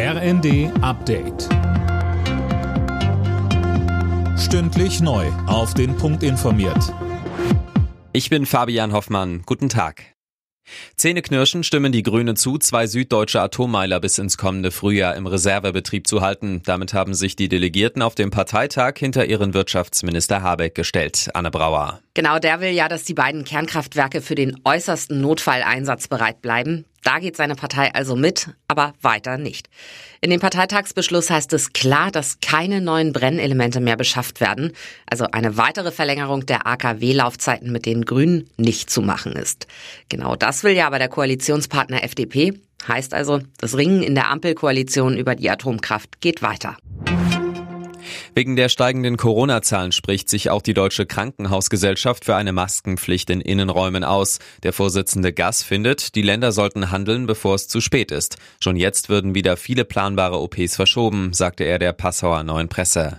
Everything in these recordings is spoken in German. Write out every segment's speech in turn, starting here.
RND Update. Stündlich neu. Auf den Punkt informiert. Ich bin Fabian Hoffmann. Guten Tag. Zähneknirschen stimmen die Grünen zu, zwei süddeutsche Atommeiler bis ins kommende Frühjahr im Reservebetrieb zu halten. Damit haben sich die Delegierten auf dem Parteitag hinter ihren Wirtschaftsminister Habeck gestellt. Anne Brauer. Genau, der will ja, dass die beiden Kernkraftwerke für den äußersten Notfalleinsatz bereit bleiben. Da geht seine Partei also mit, aber weiter nicht. In dem Parteitagsbeschluss heißt es klar, dass keine neuen Brennelemente mehr beschafft werden. Also eine weitere Verlängerung der AKW-Laufzeiten mit den Grünen nicht zu machen ist. Genau das will ja aber der Koalitionspartner FDP. Heißt also, das Ringen in der Ampelkoalition über die Atomkraft geht weiter. Wegen der steigenden Corona-Zahlen spricht sich auch die Deutsche Krankenhausgesellschaft für eine Maskenpflicht in Innenräumen aus. Der Vorsitzende Gass findet, die Länder sollten handeln, bevor es zu spät ist. Schon jetzt würden wieder viele planbare OPs verschoben, sagte er der Passauer Neuen Presse.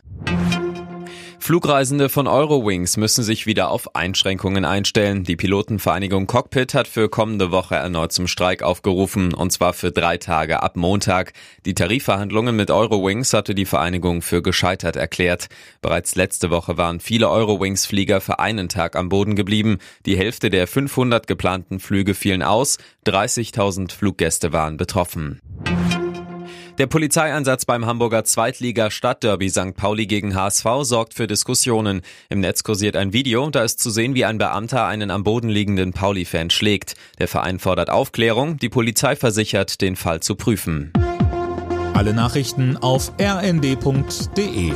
Flugreisende von Eurowings müssen sich wieder auf Einschränkungen einstellen. Die Pilotenvereinigung Cockpit hat für kommende Woche erneut zum Streik aufgerufen, und zwar für drei Tage ab Montag. Die Tarifverhandlungen mit Eurowings hatte die Vereinigung für gescheitert erklärt. Bereits letzte Woche waren viele Eurowings-Flieger für einen Tag am Boden geblieben. Die Hälfte der 500 geplanten Flüge fielen aus. 30.000 Fluggäste waren betroffen. Der Polizeieinsatz beim Hamburger Zweitliga Stadtderby St. Pauli gegen HSV sorgt für Diskussionen. Im Netz kursiert ein Video, da ist zu sehen, wie ein Beamter einen am Boden liegenden Pauli-Fan schlägt. Der Verein fordert Aufklärung, die Polizei versichert, den Fall zu prüfen. Alle Nachrichten auf rnd.de